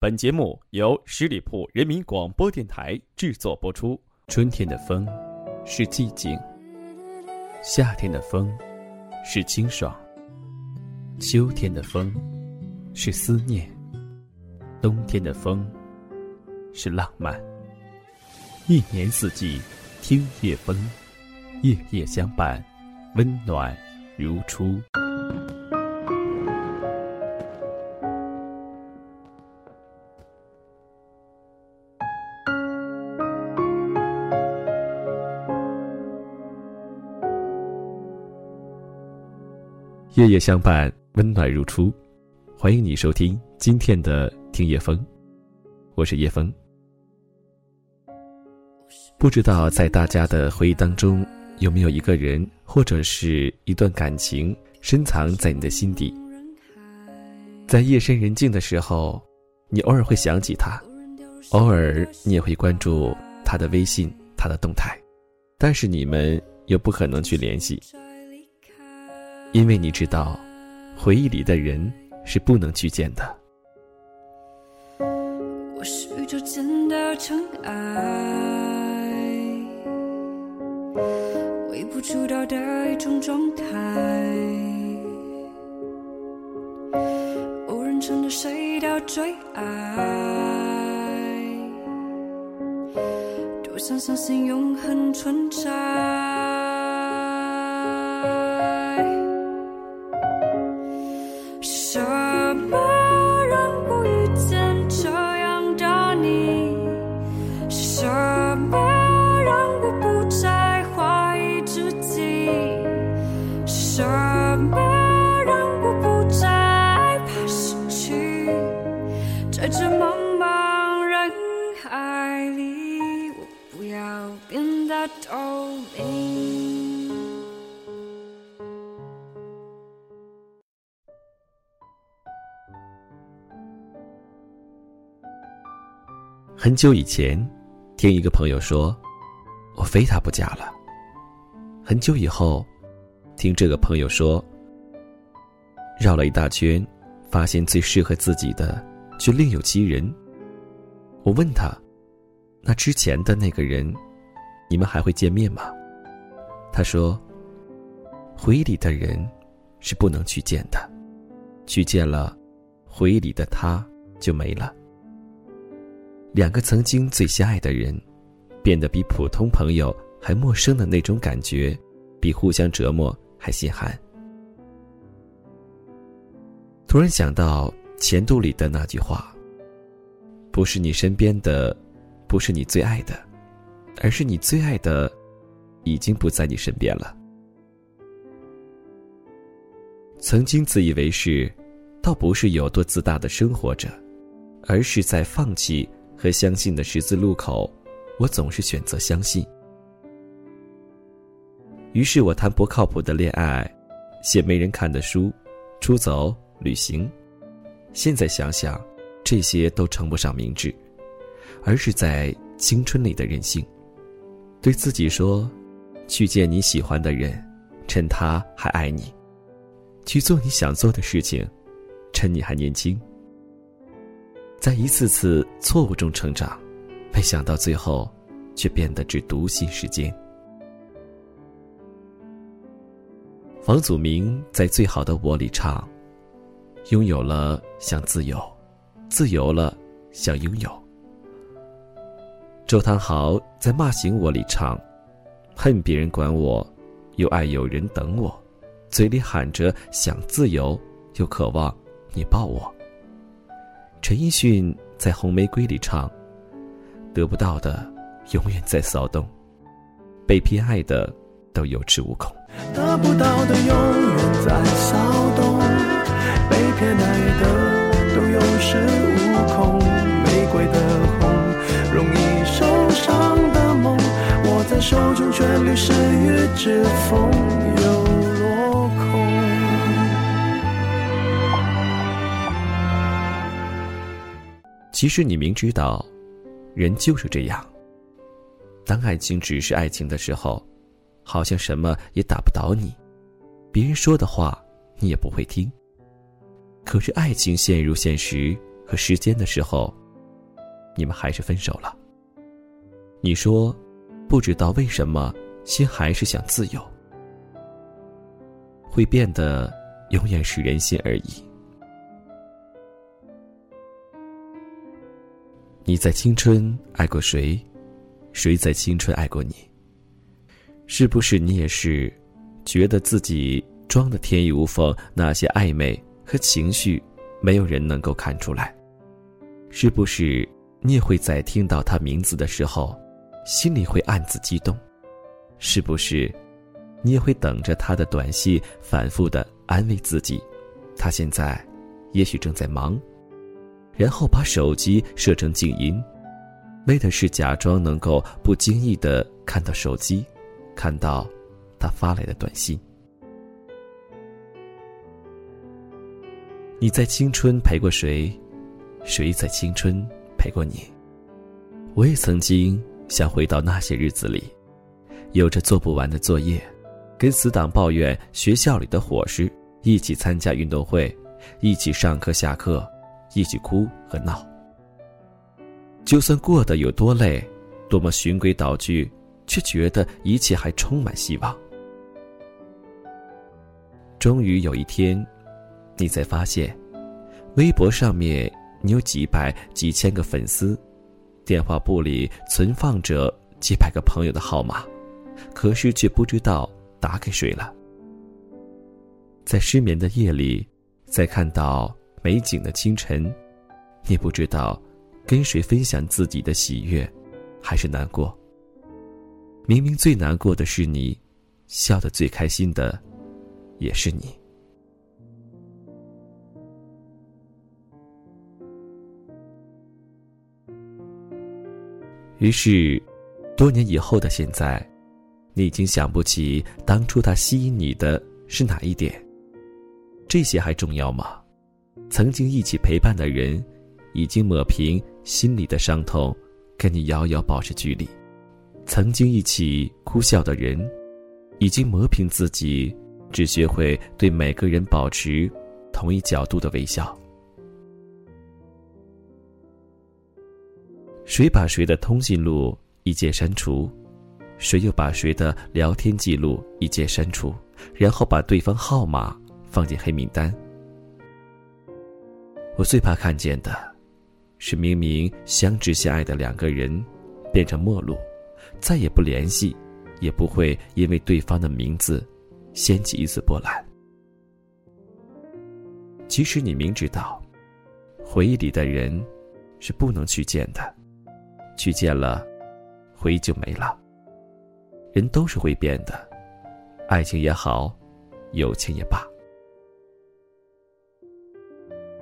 本节目由十里铺人民广播电台制作播出。春天的风是寂静，夏天的风是清爽，秋天的风是思念，冬天的风是浪漫。一年四季，听夜风，夜夜相伴，温暖如初。夜夜相伴，温暖如初。欢迎你收听今天的听夜风，我是叶风。不知道在大家的回忆当中，有没有一个人或者是一段感情深藏在你的心底？在夜深人静的时候，你偶尔会想起他，偶尔你也会关注他的微信、他的动态，但是你们又不可能去联系。因为你知道，回忆里的人是不能去见的。我是宇宙间的尘埃，微不足道的一种状态。无人称的谁的最爱，多想相信永恒存在。很久以前，听一个朋友说，我非他不嫁了。很久以后，听这个朋友说，绕了一大圈，发现最适合自己的却另有其人。我问他，那之前的那个人，你们还会见面吗？他说，回忆里的人是不能去见的，去见了，回忆里的他就没了。两个曾经最相爱的人，变得比普通朋友还陌生的那种感觉，比互相折磨还心寒。突然想到《前度》里的那句话：“不是你身边的，不是你最爱的，而是你最爱的，已经不在你身边了。”曾经自以为是，倒不是有多自大的生活着，而是在放弃。和相信的十字路口，我总是选择相信。于是我谈不靠谱的恋爱，写没人看的书，出走旅行。现在想想，这些都称不上明智，而是在青春里的任性。对自己说：“去见你喜欢的人，趁他还爱你；去做你想做的事情，趁你还年轻。”在一次次错误中成长，没想到最后，却变得只独信时间。房祖名在《最好的我》里唱：“拥有了想自由，自由了想拥有。”周汤豪在《骂醒我》里唱：“恨别人管我，又爱有人等我，嘴里喊着想自由，又渴望你抱我。”陈奕迅在《红玫瑰》里唱：“得不到的永远在骚动，被偏爱的都有恃无恐。”得不到的永远在骚动，被偏爱的手中却流失于指缝。其实你明知道，人就是这样。当爱情只是爱情的时候，好像什么也打不倒你，别人说的话你也不会听。可是爱情陷入现实，和时间的时候，你们还是分手了。你说，不知道为什么，心还是想自由。会变的，永远是人心而已。你在青春爱过谁？谁在青春爱过你？是不是你也是，觉得自己装的天衣无缝？那些暧昧和情绪，没有人能够看出来。是不是你也会在听到他名字的时候，心里会暗自激动？是不是，你也会等着他的短信，反复的安慰自己，他现在也许正在忙，然后把手机设成静音，为的是假装能够不经意的看到手机，看到他发来的短信。你在青春陪过谁？谁在青春陪过你？我也曾经想回到那些日子里，有着做不完的作业，跟死党抱怨学校里的伙食，一起参加运动会，一起上课下课，一起哭和闹。就算过得有多累，多么循规蹈矩，却觉得一切还充满希望。终于有一天，你才发现，微博上面。你有几百、几千个粉丝，电话簿里存放着几百个朋友的号码，可是却不知道打给谁了。在失眠的夜里，在看到美景的清晨，你不知道跟谁分享自己的喜悦，还是难过。明明最难过的是你，笑得最开心的也是你。于是，多年以后的现在，你已经想不起当初他吸引你的是哪一点。这些还重要吗？曾经一起陪伴的人，已经抹平心里的伤痛，跟你遥遥保持距离；曾经一起哭笑的人，已经磨平自己，只学会对每个人保持同一角度的微笑。谁把谁的通讯录一键删除，谁又把谁的聊天记录一键删除，然后把对方号码放进黑名单。我最怕看见的，是明明相知相爱的两个人，变成陌路，再也不联系，也不会因为对方的名字掀起一丝波澜。其实你明知道，回忆里的人是不能去见的。去见了，回忆就没了。人都是会变的，爱情也好，友情也罢。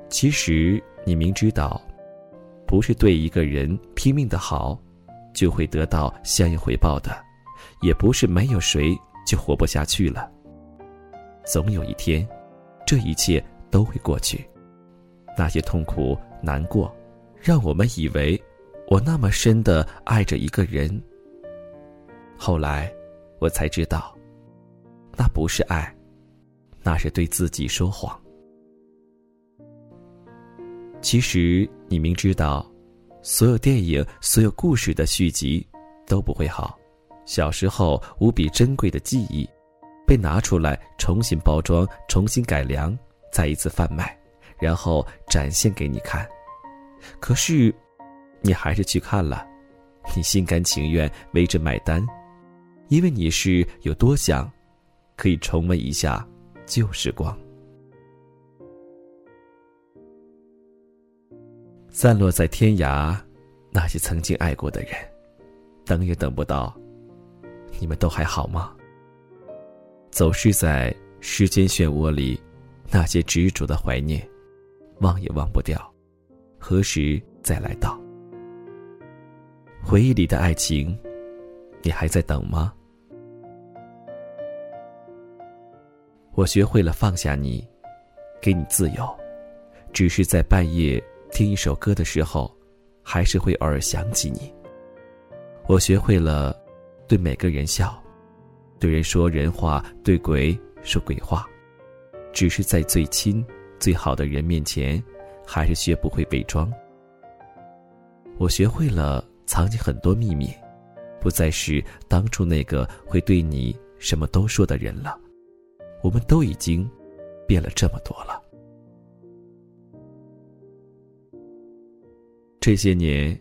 其实你明知道，不是对一个人拼命的好，就会得到相应回报的，也不是没有谁就活不下去了。总有一天，这一切都会过去。那些痛苦难过，让我们以为。我那么深的爱着一个人，后来我才知道，那不是爱，那是对自己说谎。其实你明知道，所有电影、所有故事的续集都不会好。小时候无比珍贵的记忆，被拿出来重新包装、重新改良，再一次贩卖，然后展现给你看。可是。你还是去看了，你心甘情愿为之买单，因为你是有多想，可以重温一下旧时光。散落在天涯，那些曾经爱过的人，等也等不到，你们都还好吗？走失在时间漩涡里，那些执着的怀念，忘也忘不掉，何时再来到？回忆里的爱情，你还在等吗？我学会了放下你，给你自由，只是在半夜听一首歌的时候，还是会偶尔想起你。我学会了对每个人笑，对人说人话，对鬼说鬼话，只是在最亲、最好的人面前，还是学不会伪装。我学会了藏起很多秘密，不再是当初那个会对你什么都说的人了。我们都已经变了这么多了。这些年，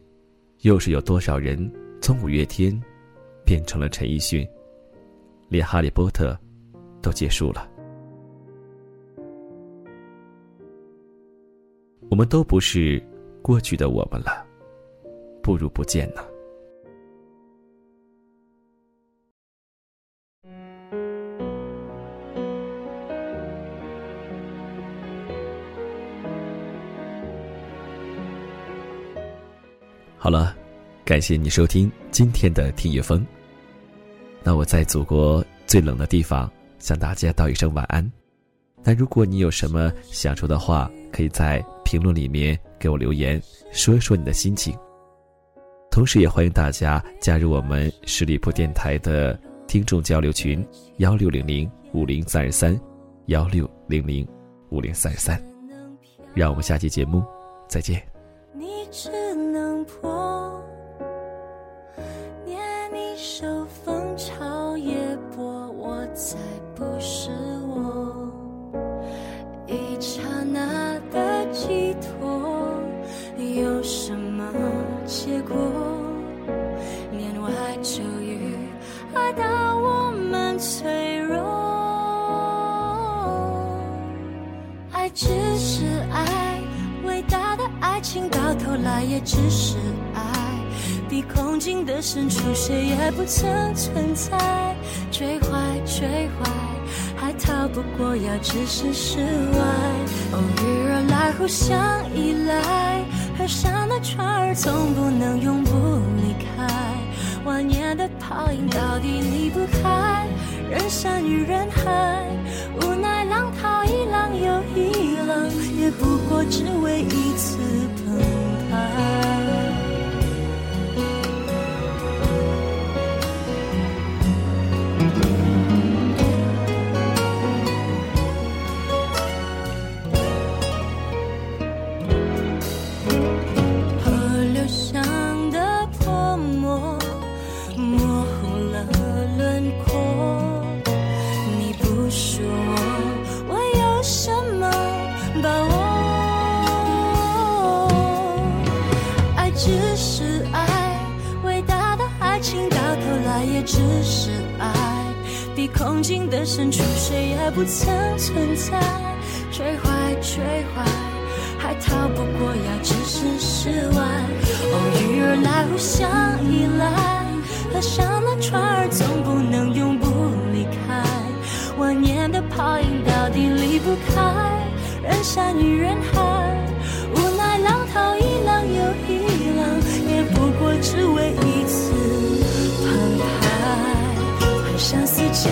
又是有多少人从五月天变成了陈奕迅，连《哈利波特》都结束了。我们都不是过去的我们了，不如不见呢。好了，感谢你收听今天的听夜风。那我在祖国最冷的地方向大家道一声晚安。那如果你有什么想说的话，可以在评论里面给我留言，说一说你的心情。同时也欢迎大家加入我们十里铺电台的听众交流群：幺六零零五零三二三，幺六零零五零三二三。让我们下期节目再见。脆弱。爱只是爱，伟大的爱情到头来也只是爱。比空境的深处，谁也不曾存在。追坏，追坏，还逃不过要置身事外。偶遇而来，互相依赖，河上的船儿总不能永不离开。万年的泡影到底离不开人山与人海，无奈浪淘一浪又一浪，也不过只为一次澎湃。合。上了船儿总不能永不离开，万年的泡影到底离不开人山与人海。无奈浪淘一浪又一浪，也不过只为一次澎湃。幻想似箭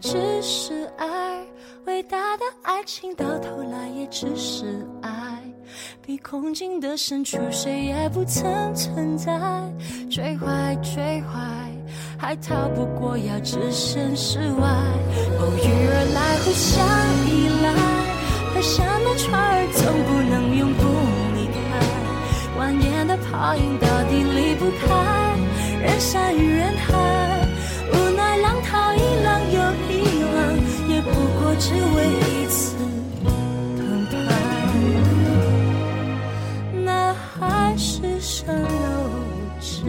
只是爱，伟大的爱情到头来也只是爱。比空境的深处，谁也不曾存在。追坏，追坏。还逃不过要置身事外，偶遇而来，互相依赖。河上的船儿总不能永不离开，万年的泡影到底离不开人山与人海。只为一次澎湃。那海市蜃楼只。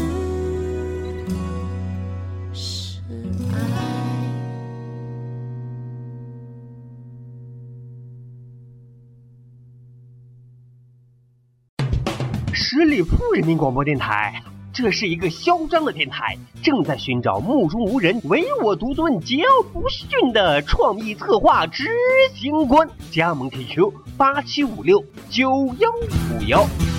是爱。十里铺人民广播电台，这是一个嚣张的电台，正在寻找目中无人、唯我独尊、桀骜不驯的创意策划执行官。加盟 QQ 八七五六九幺五幺。